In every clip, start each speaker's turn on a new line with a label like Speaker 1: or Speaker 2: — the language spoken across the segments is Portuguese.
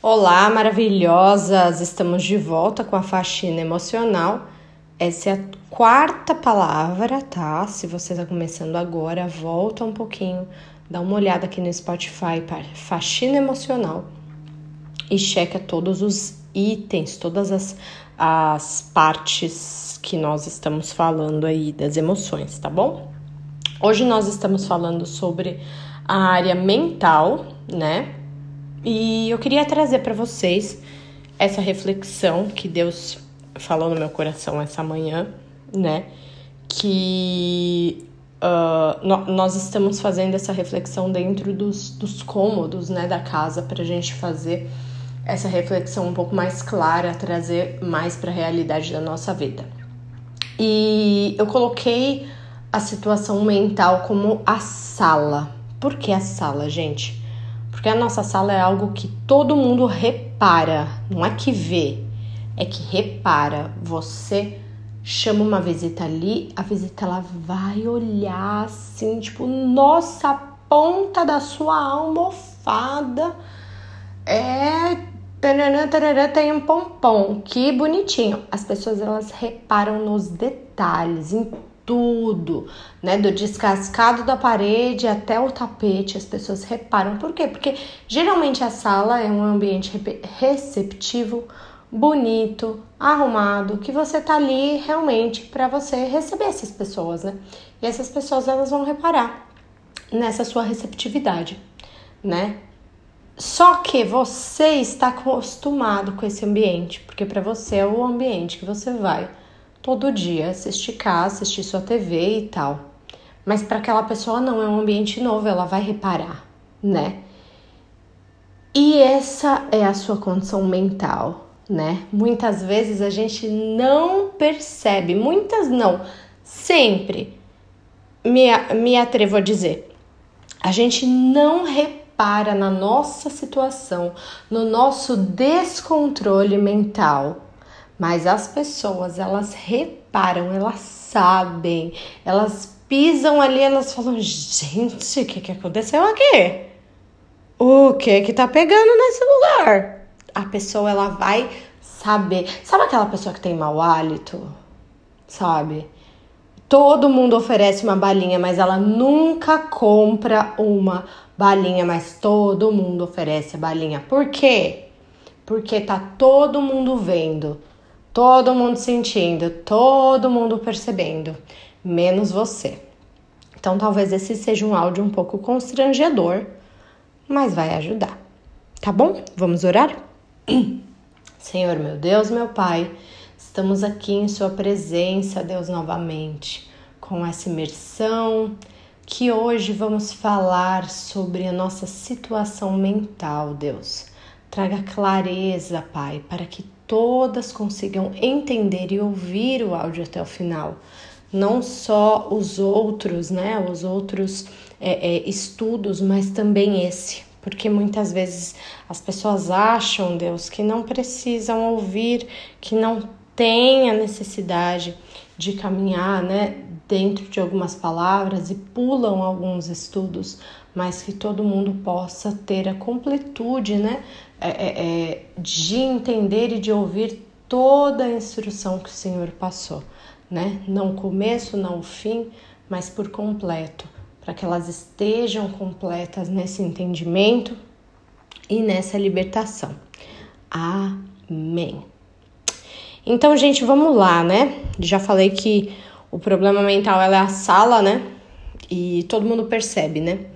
Speaker 1: Olá, maravilhosas! Estamos de volta com a faxina emocional. Essa é a quarta palavra, tá? Se você está começando agora, volta um pouquinho, dá uma olhada aqui no Spotify para faxina emocional e checa todos os itens, todas as, as partes que nós estamos falando aí das emoções, tá bom? Hoje nós estamos falando sobre a área mental, né? E eu queria trazer para vocês essa reflexão que Deus falou no meu coração essa manhã, né? Que uh, nós estamos fazendo essa reflexão dentro dos, dos cômodos, né, da casa, para a gente fazer essa reflexão um pouco mais clara, trazer mais para a realidade da nossa vida. E eu coloquei a situação mental como a sala. Por que a sala, gente? Porque a nossa sala é algo que todo mundo repara, não é que vê, é que repara. Você chama uma visita ali, a visita ela vai olhar assim, tipo, nossa, a ponta da sua almofada é tarará, tarará, tem um pompom, que bonitinho. As pessoas elas reparam nos detalhes, em tudo, né? Do descascado da parede até o tapete, as pessoas reparam. Por quê? Porque geralmente a sala é um ambiente receptivo, bonito, arrumado, que você tá ali realmente para você receber essas pessoas, né? E essas pessoas elas vão reparar nessa sua receptividade, né? Só que você está acostumado com esse ambiente, porque para você é o ambiente que você vai todo dia, assistir casa, assistir sua TV e tal. Mas para aquela pessoa não é um ambiente novo, ela vai reparar, né? E essa é a sua condição mental, né? Muitas vezes a gente não percebe, muitas não, sempre me, me atrevo a dizer, a gente não repara na nossa situação, no nosso descontrole mental mas as pessoas, elas reparam, elas sabem, elas pisam ali, elas falam: gente, o que, que aconteceu aqui? O que que tá pegando nesse lugar? A pessoa, ela vai saber. Sabe aquela pessoa que tem mau hálito? Sabe? Todo mundo oferece uma balinha, mas ela nunca compra uma balinha, mas todo mundo oferece a balinha. Por quê? Porque tá todo mundo vendo Todo mundo sentindo, todo mundo percebendo, menos você. Então talvez esse seja um áudio um pouco constrangedor, mas vai ajudar. Tá bom? Vamos orar? Senhor, meu Deus, meu Pai, estamos aqui em Sua presença, Deus, novamente, com essa imersão que hoje vamos falar sobre a nossa situação mental, Deus. Traga clareza, Pai, para que todas consigam entender e ouvir o áudio até o final. Não só os outros, né? Os outros é, é, estudos, mas também esse. Porque muitas vezes as pessoas acham, Deus, que não precisam ouvir, que não tem a necessidade de caminhar, né? Dentro de algumas palavras e pulam alguns estudos, mas que todo mundo possa ter a completude, né? É, é, é, de entender e de ouvir toda a instrução que o Senhor passou, né? Não o começo, não o fim, mas por completo, para que elas estejam completas nesse entendimento e nessa libertação. Amém. Então, gente, vamos lá, né? Já falei que o problema mental é a sala, né? E todo mundo percebe, né?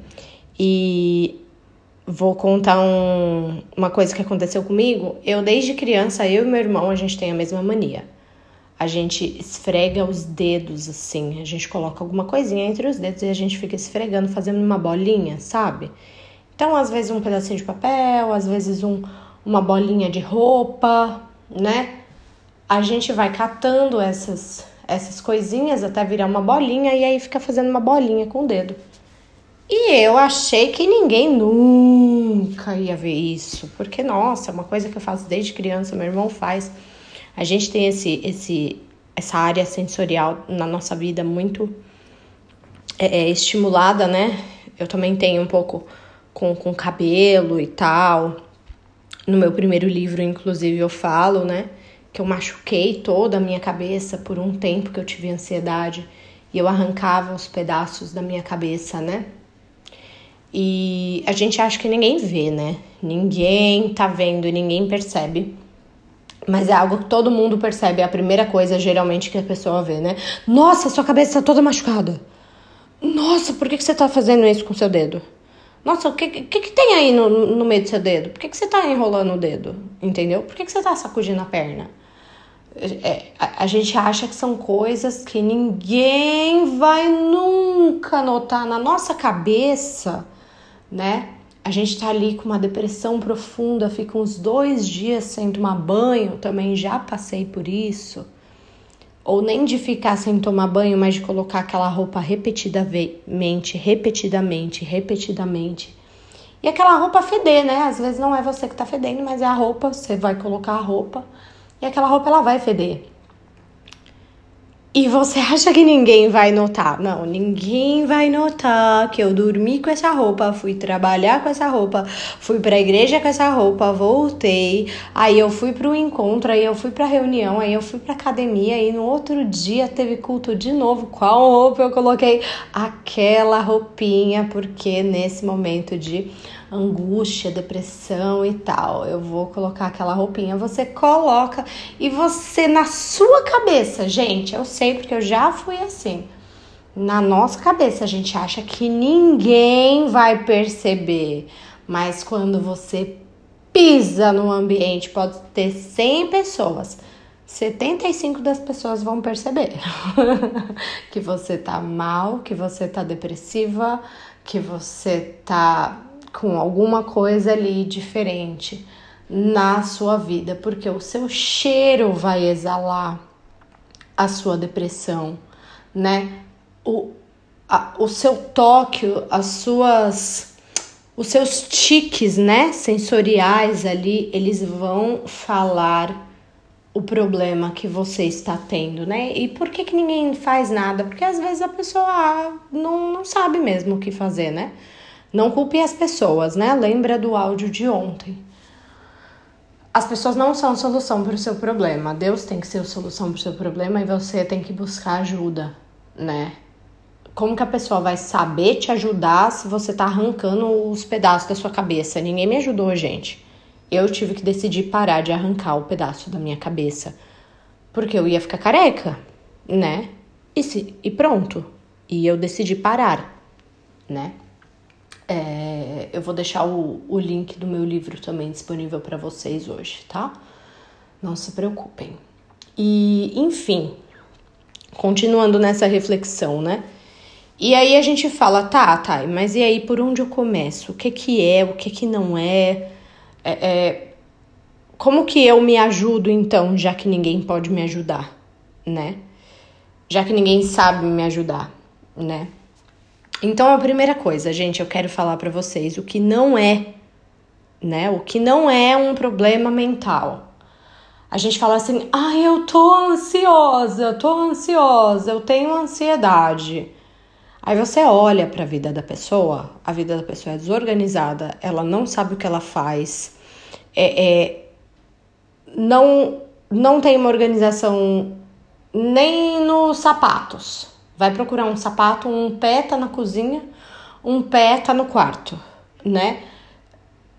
Speaker 1: E vou contar um, uma coisa que aconteceu comigo. Eu, desde criança, eu e meu irmão, a gente tem a mesma mania. A gente esfrega os dedos assim, a gente coloca alguma coisinha entre os dedos e a gente fica esfregando, fazendo uma bolinha, sabe? Então, às vezes um pedacinho de papel, às vezes um, uma bolinha de roupa, né? A gente vai catando essas, essas coisinhas até virar uma bolinha e aí fica fazendo uma bolinha com o dedo. E eu achei que ninguém nunca ia ver isso, porque nossa, é uma coisa que eu faço desde criança, meu irmão faz. A gente tem esse, esse, essa área sensorial na nossa vida muito é, é, estimulada, né? Eu também tenho um pouco com, com cabelo e tal. No meu primeiro livro, inclusive, eu falo, né, que eu machuquei toda a minha cabeça por um tempo que eu tive ansiedade e eu arrancava os pedaços da minha cabeça, né? E a gente acha que ninguém vê, né? Ninguém tá vendo ninguém percebe. Mas é algo que todo mundo percebe, é a primeira coisa geralmente que a pessoa vê, né? Nossa, sua cabeça tá toda machucada. Nossa, por que, que você tá fazendo isso com seu dedo? Nossa, o que, que, que tem aí no, no meio do seu dedo? Por que, que você tá enrolando o dedo? Entendeu? Por que, que você tá sacudindo a perna? É, a, a, gente acha que são coisas que ninguém vai nunca notar na nossa cabeça, né? A gente tá ali com uma depressão profunda, fica uns dois dias sem tomar banho, também já passei por isso. Ou nem de ficar sem tomar banho, mas de colocar aquela roupa repetidamente, repetidamente, repetidamente. E aquela roupa feder, né? Às vezes não é você que tá fedendo, mas é a roupa, você vai colocar a roupa e aquela roupa ela vai feder. E você acha que ninguém vai notar? Não, ninguém vai notar que eu dormi com essa roupa, fui trabalhar com essa roupa, fui para a igreja com essa roupa, voltei, aí eu fui para o encontro, aí eu fui para reunião, aí eu fui para academia e no outro dia teve culto de novo. Qual roupa eu coloquei? Aquela roupinha, porque nesse momento de angústia, depressão e tal. Eu vou colocar aquela roupinha, você coloca e você na sua cabeça, gente, eu sei porque eu já fui assim. Na nossa cabeça a gente acha que ninguém vai perceber, mas quando você pisa no ambiente, pode ter 100 pessoas, 75 das pessoas vão perceber que você tá mal, que você tá depressiva, que você tá com alguma coisa ali diferente na sua vida, porque o seu cheiro vai exalar a sua depressão, né? O, a, o seu toque, as suas os seus tiques, né, sensoriais ali, eles vão falar o problema que você está tendo, né? E por que, que ninguém faz nada? Porque às vezes a pessoa não, não sabe mesmo o que fazer, né? Não culpe as pessoas, né? Lembra do áudio de ontem. As pessoas não são solução para o seu problema. Deus tem que ser a solução para o seu problema e você tem que buscar ajuda, né? Como que a pessoa vai saber te ajudar se você tá arrancando os pedaços da sua cabeça? Ninguém me ajudou, gente. Eu tive que decidir parar de arrancar o pedaço da minha cabeça. Porque eu ia ficar careca, né? E, se, e pronto. E eu decidi parar, né? É, eu vou deixar o, o link do meu livro também disponível para vocês hoje, tá? Não se preocupem. E, enfim, continuando nessa reflexão, né? E aí a gente fala, tá, tá, mas e aí por onde eu começo? O que que é, o que que não é? é, é como que eu me ajudo então, já que ninguém pode me ajudar, né? Já que ninguém sabe me ajudar, né? Então, a primeira coisa, gente, eu quero falar para vocês o que não é, né? O que não é um problema mental. A gente fala assim: "Ah, eu tô ansiosa, tô ansiosa, eu tenho ansiedade". Aí você olha para a vida da pessoa, a vida da pessoa é desorganizada, ela não sabe o que ela faz, é, é não não tem uma organização nem nos sapatos, Vai procurar um sapato, um pé tá na cozinha, um pé tá no quarto, né?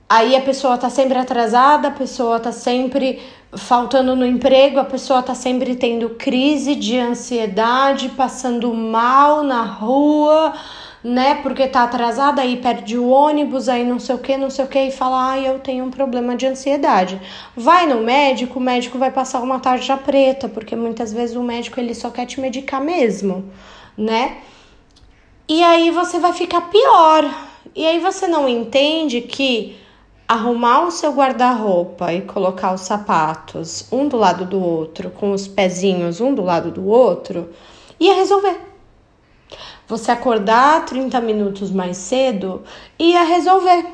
Speaker 1: Aí a pessoa tá sempre atrasada, a pessoa tá sempre faltando no emprego, a pessoa tá sempre tendo crise de ansiedade, passando mal na rua, né? Porque tá atrasada, aí perde o ônibus, aí não sei o que, não sei o que, e fala, ah, eu tenho um problema de ansiedade. Vai no médico, o médico vai passar uma tarja preta, porque muitas vezes o médico ele só quer te medicar mesmo, né? E aí você vai ficar pior. E aí você não entende que arrumar o seu guarda-roupa e colocar os sapatos um do lado do outro, com os pezinhos um do lado do outro, ia resolver você acordar 30 minutos mais cedo ia resolver,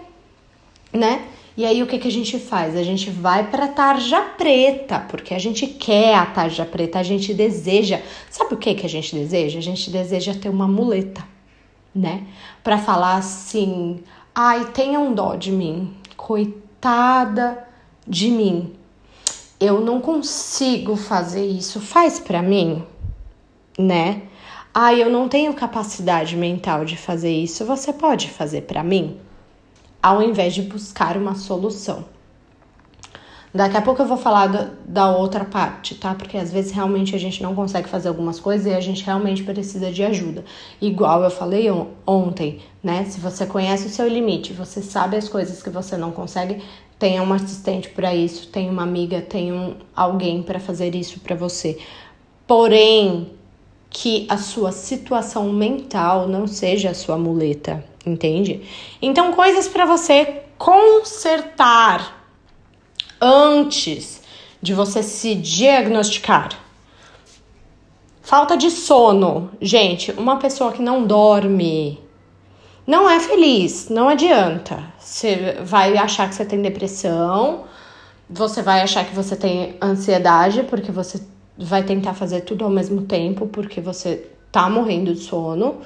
Speaker 1: né? E aí o que, que a gente faz? A gente vai para tarja preta, porque a gente quer a tarja preta, a gente deseja. Sabe o que que a gente deseja? A gente deseja ter uma muleta, né? Para falar assim: "Ai, tenha um dó de mim, coitada de mim. Eu não consigo fazer isso, faz para mim, né? Ah, eu não tenho capacidade mental de fazer isso, você pode fazer para mim? Ao invés de buscar uma solução. Daqui a pouco eu vou falar da, da, outra parte, tá? Porque às vezes realmente a gente não consegue fazer algumas coisas e a gente realmente precisa de ajuda. Igual eu falei ontem, né? Se você conhece o seu limite, você sabe as coisas que você não consegue, tenha um assistente para isso, tenha uma amiga, tenha um, alguém para fazer isso para você. Porém, que a sua situação mental não seja a sua muleta, entende? Então, coisas para você consertar antes de você se diagnosticar. Falta de sono. Gente, uma pessoa que não dorme não é feliz, não adianta. Você vai achar que você tem depressão, você vai achar que você tem ansiedade, porque você vai tentar fazer tudo ao mesmo tempo, porque você tá morrendo de sono.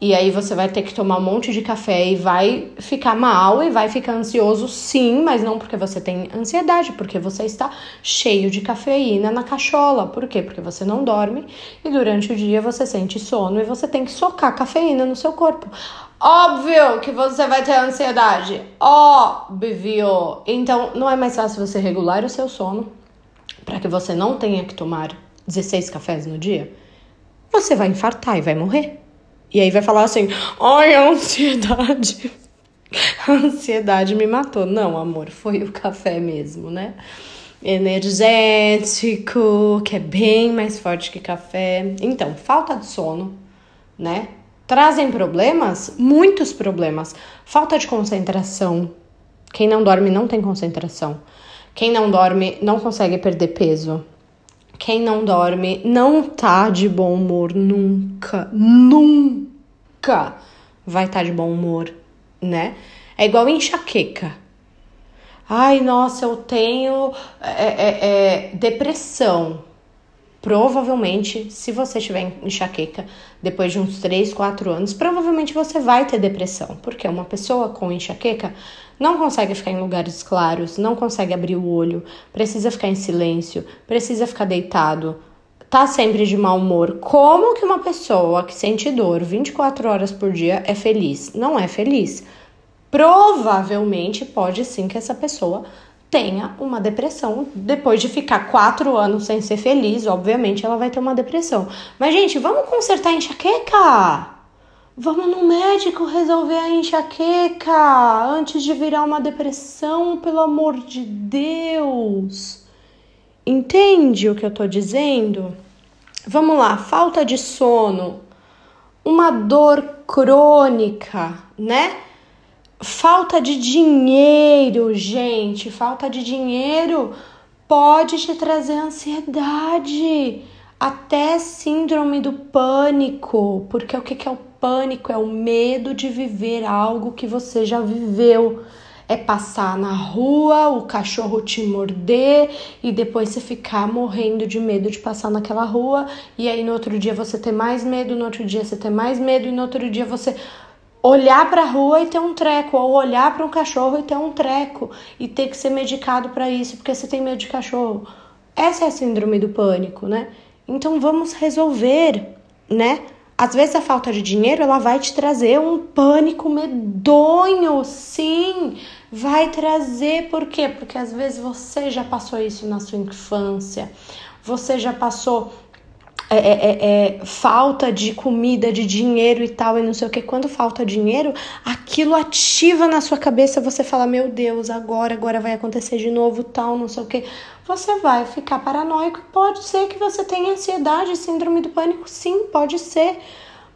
Speaker 1: E aí você vai ter que tomar um monte de café e vai ficar mal e vai ficar ansioso, sim, mas não porque você tem ansiedade, porque você está cheio de cafeína na cachola. Por quê? Porque você não dorme e durante o dia você sente sono e você tem que socar cafeína no seu corpo. Óbvio que você vai ter ansiedade. Óbvio. Então, não é mais fácil você regular o seu sono para que você não tenha que tomar 16 cafés no dia? Você vai infartar e vai morrer. E aí vai falar assim: ai, a ansiedade. A ansiedade me matou. Não, amor, foi o café mesmo, né? Energético, que é bem mais forte que café. Então, falta de sono, né? Trazem problemas, muitos problemas. Falta de concentração. Quem não dorme não tem concentração. Quem não dorme não consegue perder peso. Quem não dorme não tá de bom humor nunca, nunca vai estar tá de bom humor, né? É igual enxaqueca. Ai, nossa, eu tenho é, é, é, depressão. Provavelmente, se você tiver enxaqueca depois de uns 3, 4 anos, provavelmente você vai ter depressão, porque uma pessoa com enxaqueca não consegue ficar em lugares claros, não consegue abrir o olho, precisa ficar em silêncio, precisa ficar deitado, tá sempre de mau humor. Como que uma pessoa que sente dor 24 horas por dia é feliz? Não é feliz. Provavelmente pode sim que essa pessoa tenha uma depressão. Depois de ficar quatro anos sem ser feliz, obviamente ela vai ter uma depressão. Mas, gente, vamos consertar a enxaqueca? Vamos no médico resolver a enxaqueca antes de virar uma depressão, pelo amor de Deus. Entende o que eu tô dizendo? Vamos lá, falta de sono, uma dor crônica, né? Falta de dinheiro, gente, falta de dinheiro pode te trazer ansiedade, até síndrome do pânico, porque o que é o pânico é o medo de viver algo que você já viveu. É passar na rua, o cachorro te morder e depois você ficar morrendo de medo de passar naquela rua. E aí no outro dia você ter mais medo, no outro dia você ter mais medo, e no outro dia você olhar para a rua e ter um treco, ou olhar para um cachorro e ter um treco, e ter que ser medicado para isso porque você tem medo de cachorro. Essa é a síndrome do pânico, né? Então vamos resolver, né? Às vezes a falta de dinheiro ela vai te trazer um pânico medonho, sim, vai trazer por quê? Porque às vezes você já passou isso na sua infância, você já passou é, é, é, falta de comida, de dinheiro e tal, e não sei o que. Quando falta dinheiro, aquilo ativa na sua cabeça, você fala: Meu Deus, agora, agora vai acontecer de novo, tal, não sei o que você vai ficar paranoico. Pode ser que você tenha ansiedade, síndrome do pânico, sim, pode ser.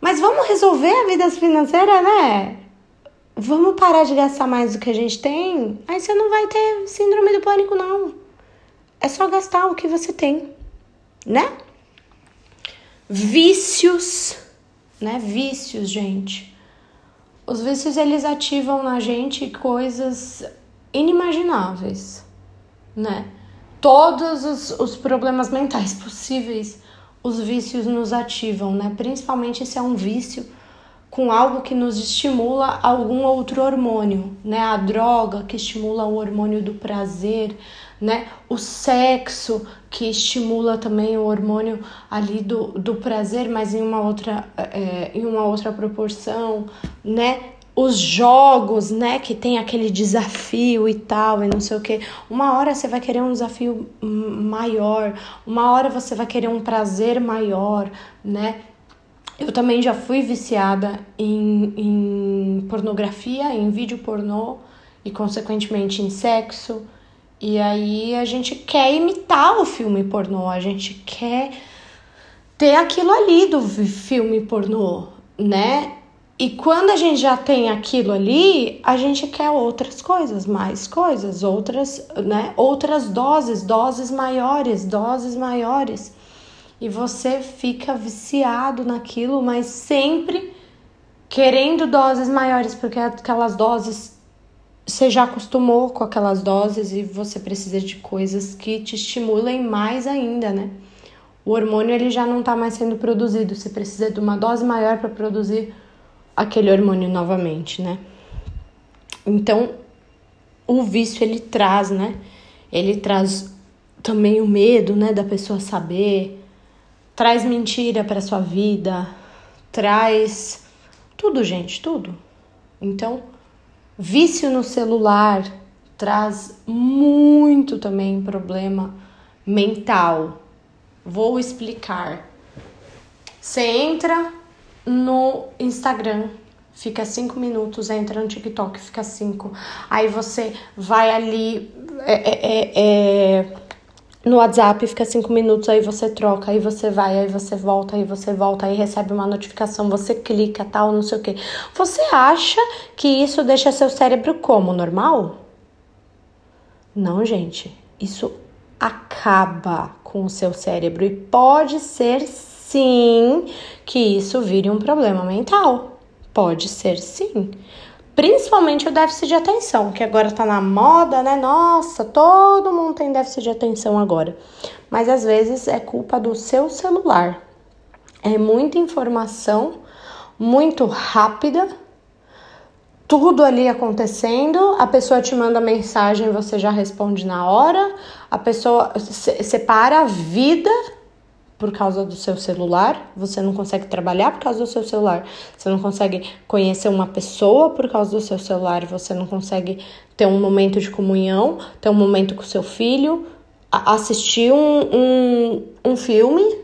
Speaker 1: Mas vamos resolver a vida financeira, né? Vamos parar de gastar mais do que a gente tem? Aí você não vai ter síndrome do pânico, não. É só gastar o que você tem, né? Vícios, né? Vícios, gente. Os vícios eles ativam na gente coisas inimagináveis, né? todos os, os problemas mentais possíveis, os vícios nos ativam, né? Principalmente se é um vício com algo que nos estimula algum outro hormônio, né? A droga que estimula o hormônio do prazer, né? O sexo que estimula também o hormônio ali do, do prazer, mas em uma outra é, em uma outra proporção, né? Os jogos, né, que tem aquele desafio e tal, e não sei o que. Uma hora você vai querer um desafio maior, uma hora você vai querer um prazer maior, né? Eu também já fui viciada em, em pornografia, em vídeo pornô e, consequentemente, em sexo. E aí a gente quer imitar o filme pornô, a gente quer ter aquilo ali do filme pornô, né? E quando a gente já tem aquilo ali, a gente quer outras coisas, mais coisas, outras, né? Outras doses, doses maiores, doses maiores e você fica viciado naquilo, mas sempre querendo doses maiores, porque aquelas doses você já acostumou com aquelas doses e você precisa de coisas que te estimulem mais ainda, né? O hormônio ele já não está mais sendo produzido, você precisa de uma dose maior para produzir aquele hormônio novamente, né? Então, o vício ele traz, né? Ele traz também o medo, né, da pessoa saber, traz mentira para sua vida, traz tudo, gente, tudo. Então, vício no celular traz muito também problema mental. Vou explicar. Você entra no Instagram, fica cinco minutos, entra no TikTok, fica cinco. Aí você vai ali. É, é, é, é no WhatsApp fica cinco minutos, aí você troca, aí você vai, aí você volta, aí você volta, aí recebe uma notificação, você clica, tal, não sei o que. Você acha que isso deixa seu cérebro como? Normal? Não, gente. Isso acaba com o seu cérebro e pode ser sim que isso vire um problema mental. Pode ser sim principalmente o déficit de atenção, que agora tá na moda, né? Nossa, todo mundo tem déficit de atenção agora. Mas às vezes é culpa do seu celular. É muita informação, muito rápida, tudo ali acontecendo, a pessoa te manda mensagem, você já responde na hora, a pessoa separa a vida por causa do seu celular, você não consegue trabalhar por causa do seu celular, você não consegue conhecer uma pessoa por causa do seu celular, você não consegue ter um momento de comunhão, ter um momento com seu filho, assistir um, um, um filme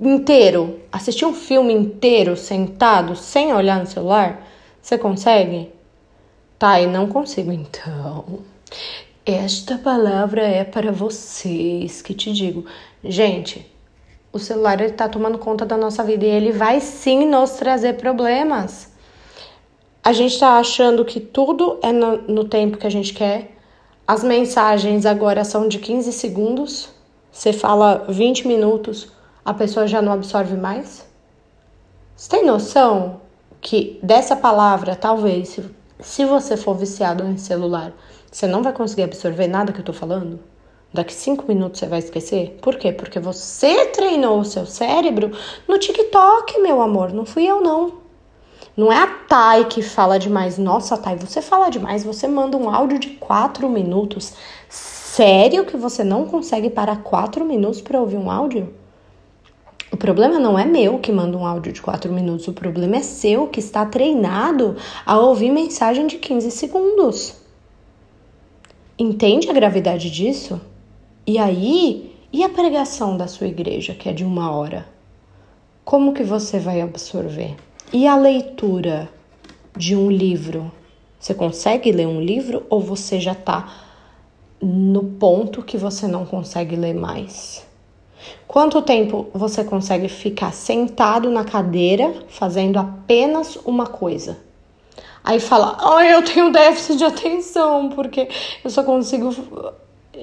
Speaker 1: inteiro, assistir um filme inteiro sentado sem olhar no celular, você consegue? Tá, e não consigo então. Esta palavra é para vocês que te digo. Gente, o celular ele tá tomando conta da nossa vida e ele vai sim nos trazer problemas. A gente está achando que tudo é no, no tempo que a gente quer. As mensagens agora são de 15 segundos. Você fala 20 minutos, a pessoa já não absorve mais. Você tem noção que dessa palavra, talvez, se, se você for viciado em celular, você não vai conseguir absorver nada que eu tô falando? Daqui cinco minutos você vai esquecer? Por quê? Porque você treinou o seu cérebro no TikTok, meu amor. Não fui eu, não. Não é a Thay que fala demais. Nossa, Thay, você fala demais. Você manda um áudio de quatro minutos. Sério que você não consegue parar quatro minutos para ouvir um áudio? O problema não é meu que manda um áudio de quatro minutos. O problema é seu que está treinado a ouvir mensagem de 15 segundos. Entende a gravidade disso? E aí, e a pregação da sua igreja, que é de uma hora? Como que você vai absorver? E a leitura de um livro? Você consegue ler um livro ou você já está no ponto que você não consegue ler mais? Quanto tempo você consegue ficar sentado na cadeira fazendo apenas uma coisa? Aí fala, ai, eu tenho déficit de atenção, porque eu só consigo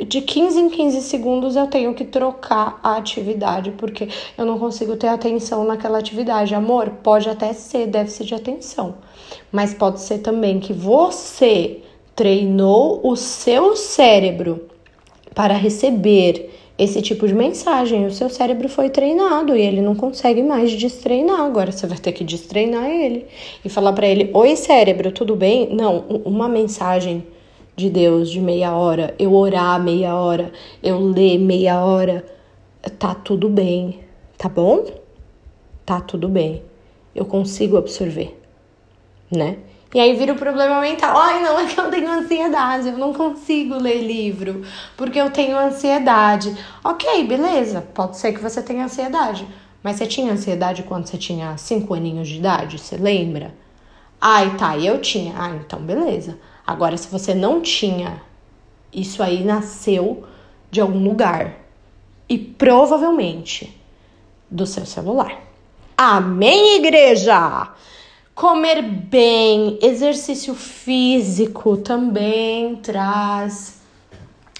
Speaker 1: de 15 em 15 segundos eu tenho que trocar a atividade, porque eu não consigo ter atenção naquela atividade. Amor, pode até ser déficit de atenção, mas pode ser também que você treinou o seu cérebro para receber esse tipo de mensagem. O seu cérebro foi treinado e ele não consegue mais destreinar. Agora você vai ter que destreinar ele e falar para ele: Oi, cérebro, tudo bem? Não, uma mensagem de Deus de meia hora, eu orar meia hora, eu ler meia hora, tá tudo bem, tá bom? Tá tudo bem. Eu consigo absorver, né? E aí vira o problema mental. Ai, não, é que eu tenho ansiedade, eu não consigo ler livro porque eu tenho ansiedade. Ok, beleza, pode ser que você tenha ansiedade. Mas você tinha ansiedade quando você tinha 5 aninhos de idade? Você lembra? Ai, tá, eu tinha. Ah, então beleza. Agora, se você não tinha, isso aí nasceu de algum lugar. E provavelmente do seu celular. Amém, igreja? Comer bem, exercício físico também traz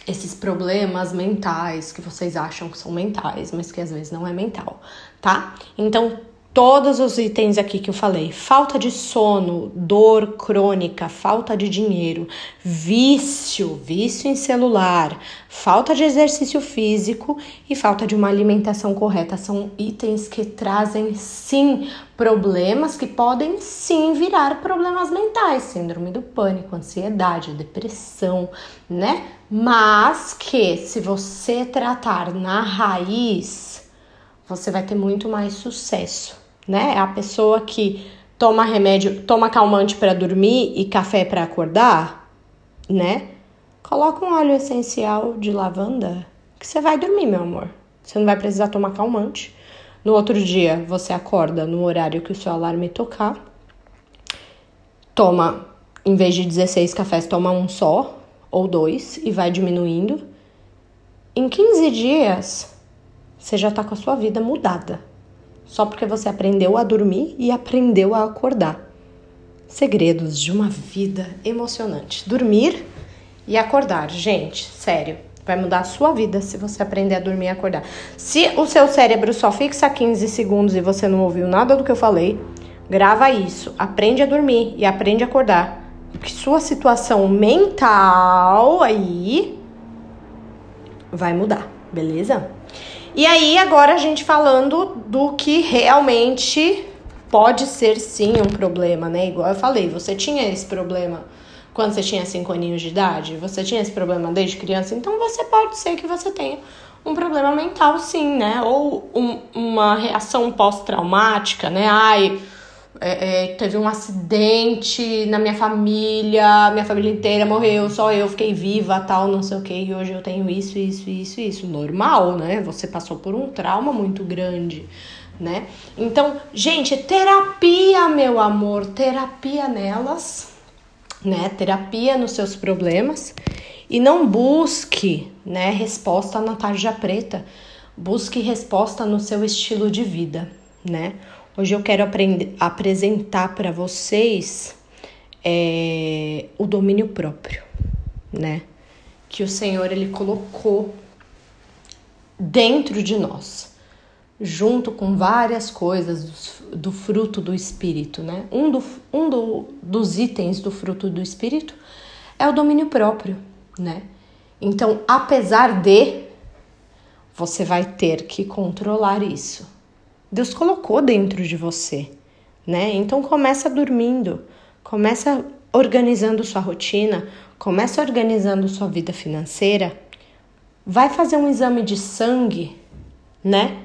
Speaker 1: esses problemas mentais que vocês acham que são mentais, mas que às vezes não é mental, tá? Então, todos os itens aqui que eu falei: falta de sono, dor crônica, falta de dinheiro, vício, vício em celular, falta de exercício físico e falta de uma alimentação correta. São itens que trazem sim problemas que podem sim virar problemas mentais, síndrome do pânico, ansiedade, depressão, né? Mas que se você tratar na raiz, você vai ter muito mais sucesso né? É a pessoa que toma remédio, toma calmante para dormir e café para acordar, né? Coloca um óleo essencial de lavanda que você vai dormir, meu amor. Você não vai precisar tomar calmante. No outro dia, você acorda no horário que o seu alarme tocar. Toma, em vez de 16 cafés, toma um só ou dois e vai diminuindo. Em 15 dias, você já tá com a sua vida mudada só porque você aprendeu a dormir e aprendeu a acordar. Segredos de uma vida emocionante. Dormir e acordar, gente, sério. Vai mudar a sua vida se você aprender a dormir e acordar. Se o seu cérebro só fixa 15 segundos e você não ouviu nada do que eu falei, grava isso. Aprende a dormir e aprende a acordar. Porque sua situação mental aí vai mudar, beleza? E aí, agora a gente falando do que realmente pode ser sim um problema, né? Igual eu falei, você tinha esse problema quando você tinha 5 aninhos de idade, você tinha esse problema desde criança, então você pode ser que você tenha um problema mental, sim, né? Ou um, uma reação pós-traumática, né? Ai é, é, teve um acidente na minha família, minha família inteira morreu, só eu fiquei viva, tal, não sei o que, e hoje eu tenho isso, isso, isso, isso. Normal, né? Você passou por um trauma muito grande, né? Então, gente, terapia, meu amor, terapia nelas, né? Terapia nos seus problemas e não busque, né, resposta na tarja preta. Busque resposta no seu estilo de vida, né? Hoje eu quero apresentar para vocês é, o domínio próprio, né? Que o Senhor ele colocou dentro de nós, junto com várias coisas do, do fruto do Espírito, né? Um, do, um do, dos itens do fruto do Espírito é o domínio próprio, né? Então, apesar de, você vai ter que controlar isso Deus colocou dentro de você, né? Então começa dormindo, começa organizando sua rotina, começa organizando sua vida financeira, vai fazer um exame de sangue, né?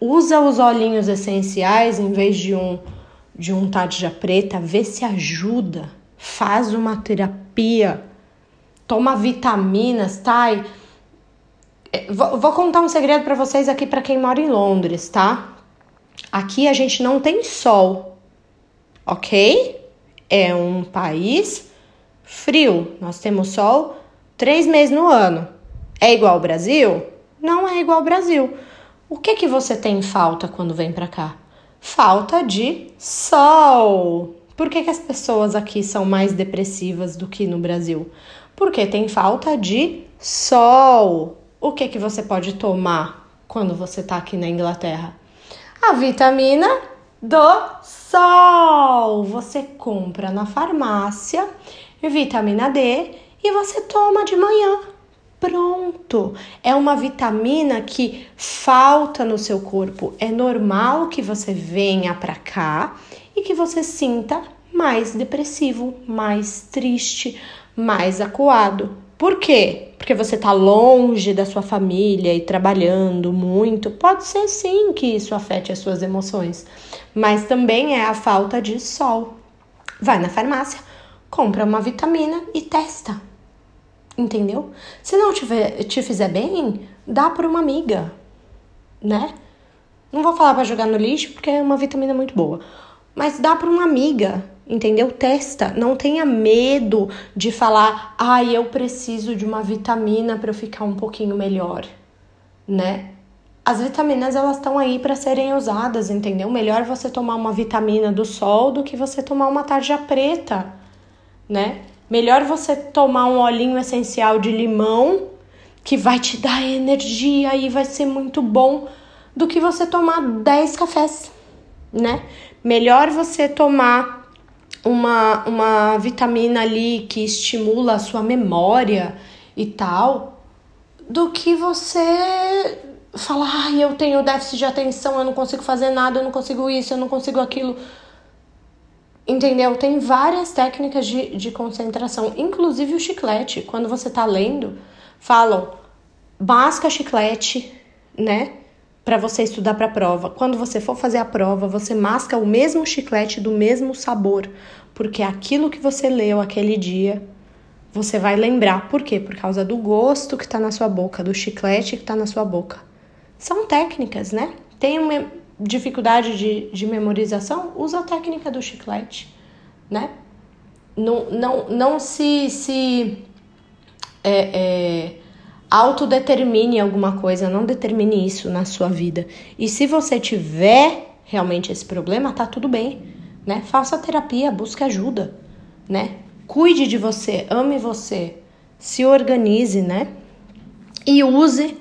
Speaker 1: Usa os olhinhos essenciais em vez de um de um tarja preta, vê se ajuda, faz uma terapia, toma vitaminas, tá? E, é, vou, vou contar um segredo para vocês aqui para quem mora em Londres, tá? Aqui a gente não tem sol, ok? É um país frio. Nós temos sol três meses no ano. É igual ao Brasil? Não é igual ao Brasil. O que que você tem falta quando vem para cá? Falta de sol. Por que, que as pessoas aqui são mais depressivas do que no Brasil? Porque tem falta de sol. O que que você pode tomar quando você está aqui na Inglaterra? A vitamina do sol. Você compra na farmácia vitamina D e você toma de manhã. Pronto. É uma vitamina que falta no seu corpo. É normal que você venha para cá e que você sinta mais depressivo, mais triste, mais acuado. Por quê? Porque você está longe da sua família e trabalhando muito. Pode ser sim que isso afete as suas emoções, mas também é a falta de sol. Vai na farmácia, compra uma vitamina e testa. Entendeu? Se não tiver, te fizer bem, dá para uma amiga, né? Não vou falar para jogar no lixo porque é uma vitamina muito boa, mas dá para uma amiga, entendeu? Testa, não tenha medo de falar, ai, ah, eu preciso de uma vitamina para eu ficar um pouquinho melhor, né? As vitaminas elas estão aí para serem usadas, entendeu? Melhor você tomar uma vitamina do sol do que você tomar uma tarja preta, né? Melhor você tomar um olhinho essencial de limão que vai te dar energia e vai ser muito bom do que você tomar 10 cafés, né? Melhor você tomar uma, uma vitamina ali que estimula a sua memória e tal, do que você falar, ai, eu tenho déficit de atenção, eu não consigo fazer nada, eu não consigo isso, eu não consigo aquilo. Entendeu? Tem várias técnicas de, de concentração, inclusive o chiclete. Quando você tá lendo, falam masca chiclete, né? Para você estudar para a prova. Quando você for fazer a prova, você masca o mesmo chiclete do mesmo sabor, porque aquilo que você leu aquele dia, você vai lembrar. Por quê? Por causa do gosto que tá na sua boca, do chiclete que tá na sua boca. São técnicas, né? Tem uma dificuldade de, de memorização, usa a técnica do chiclete, né? Não, não, não se, se é, é, autodetermine alguma coisa, não determine isso na sua vida. E se você tiver realmente esse problema, tá tudo bem, né? Faça terapia, busque ajuda, né? Cuide de você, ame você, se organize, né? E use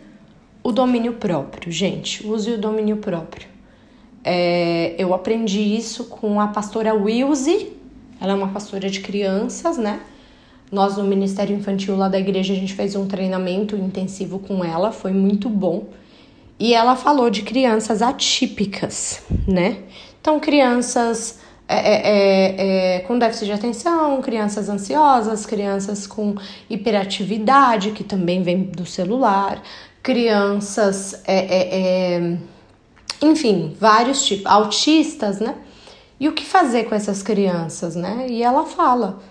Speaker 1: o domínio próprio, gente. Use o domínio próprio. É, eu aprendi isso com a pastora Wilze, ela é uma pastora de crianças, né? Nós no Ministério Infantil lá da igreja a gente fez um treinamento intensivo com ela, foi muito bom. E ela falou de crianças atípicas, né? Então, crianças é, é, é, é com déficit de atenção, crianças ansiosas, crianças com hiperatividade, que também vem do celular, crianças é, é, enfim, vários tipos, autistas, né? E o que fazer com essas crianças, né? E ela fala: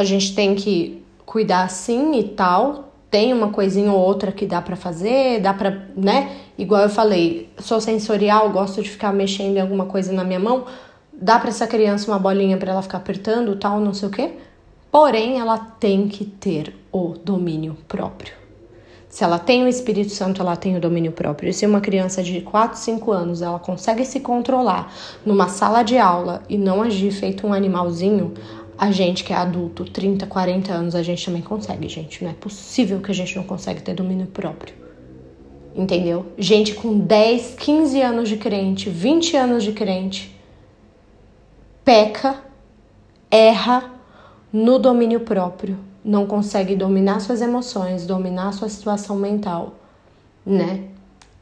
Speaker 1: a gente tem que cuidar sim e tal, tem uma coisinha ou outra que dá para fazer, dá para, né? Igual eu falei, sou sensorial, gosto de ficar mexendo em alguma coisa na minha mão, dá para essa criança uma bolinha para ela ficar apertando, tal, não sei o quê. Porém, ela tem que ter o domínio próprio. Se ela tem o Espírito Santo, ela tem o domínio próprio. E se uma criança de 4, 5 anos ela consegue se controlar numa sala de aula e não agir feito um animalzinho, a gente que é adulto, 30, 40 anos, a gente também consegue, gente. Não é possível que a gente não consegue ter domínio próprio. Entendeu? Gente com 10, 15 anos de crente, 20 anos de crente, peca, erra no domínio próprio não consegue dominar suas emoções, dominar sua situação mental, né?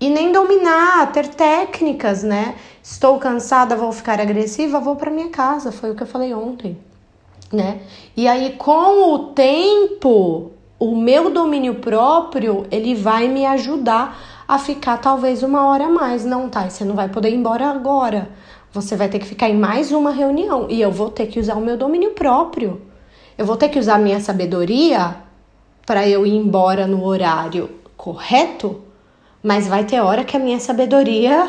Speaker 1: E nem dominar, ter técnicas, né? Estou cansada, vou ficar agressiva, vou para minha casa, foi o que eu falei ontem, né? E aí com o tempo, o meu domínio próprio, ele vai me ajudar a ficar talvez uma hora a mais, não tá? Você não vai poder ir embora agora. Você vai ter que ficar em mais uma reunião e eu vou ter que usar o meu domínio próprio. Eu vou ter que usar minha sabedoria para eu ir embora no horário correto, mas vai ter hora que a minha sabedoria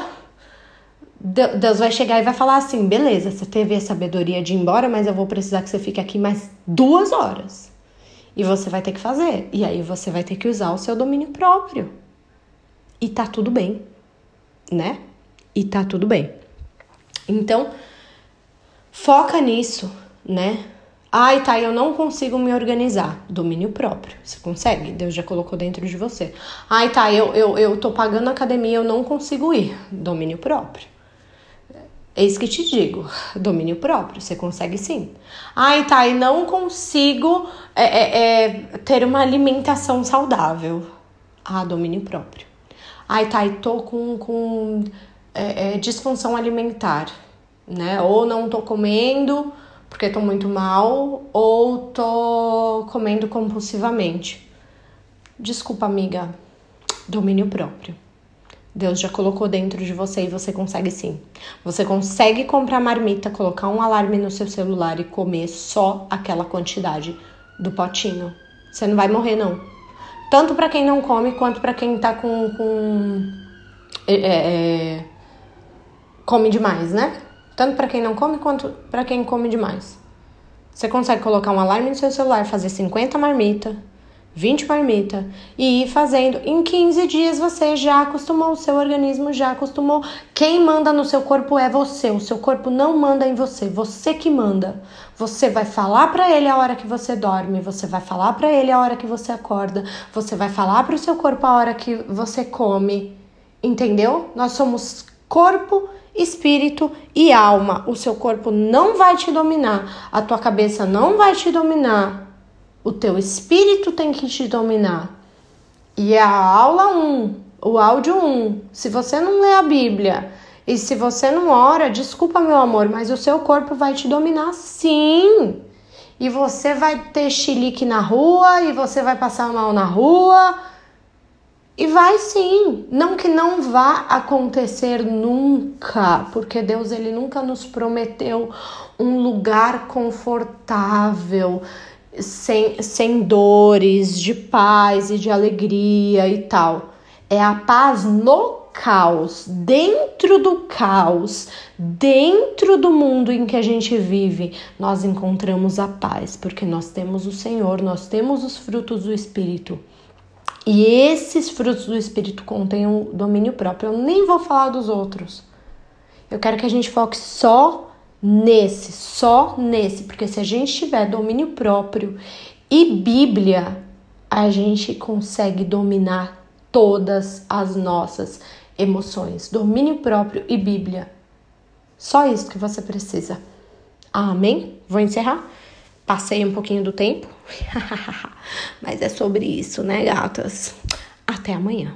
Speaker 1: Deus vai chegar e vai falar assim: beleza, você teve a sabedoria de ir embora, mas eu vou precisar que você fique aqui mais duas horas. E você vai ter que fazer. E aí você vai ter que usar o seu domínio próprio. E tá tudo bem, né? E tá tudo bem. Então, foca nisso, né? Ai, tá, eu não consigo me organizar. Domínio próprio. Você consegue? Deus já colocou dentro de você. Ai, tá, eu, eu, eu tô pagando academia, eu não consigo ir. Domínio próprio. Eis que te digo, domínio próprio, você consegue sim. Ai, tá, e não consigo é, é, é, ter uma alimentação saudável. Ah, domínio próprio. Ai, tá, e tô com, com é, é, disfunção alimentar, né? Ou não tô comendo porque tô muito mal, ou tô comendo compulsivamente. Desculpa, amiga. Domínio próprio. Deus já colocou dentro de você e você consegue sim. Você consegue comprar marmita, colocar um alarme no seu celular e comer só aquela quantidade do potinho. Você não vai morrer, não. Tanto para quem não come quanto para quem tá com. com é, é, é come demais, né? Tanto para quem não come quanto para quem come demais. Você consegue colocar um alarme no seu celular, fazer 50 marmitas 20 marmita e ir fazendo. Em 15 dias você já acostumou, o seu organismo já acostumou. Quem manda no seu corpo é você. O seu corpo não manda em você, você que manda. Você vai falar para ele a hora que você dorme, você vai falar para ele a hora que você acorda, você vai falar para o seu corpo a hora que você come. Entendeu? Nós somos corpo, espírito e alma. O seu corpo não vai te dominar, a tua cabeça não vai te dominar o teu espírito tem que te dominar. E é a aula 1, o áudio 1. Se você não lê a Bíblia e se você não ora, desculpa meu amor, mas o seu corpo vai te dominar sim. E você vai ter chilique na rua e você vai passar mal na rua. E vai sim, não que não vá acontecer nunca, porque Deus ele nunca nos prometeu um lugar confortável, sem, sem dores, de paz e de alegria e tal. É a paz no caos, dentro do caos, dentro do mundo em que a gente vive, nós encontramos a paz, porque nós temos o Senhor, nós temos os frutos do Espírito. E esses frutos do Espírito contêm o domínio próprio. Eu nem vou falar dos outros. Eu quero que a gente foque só nesse, só nesse, porque se a gente tiver domínio próprio e Bíblia, a gente consegue dominar todas as nossas emoções. Domínio próprio e Bíblia. Só isso que você precisa. Amém? Vou encerrar. Passei um pouquinho do tempo, mas é sobre isso, né, gatas? Até amanhã.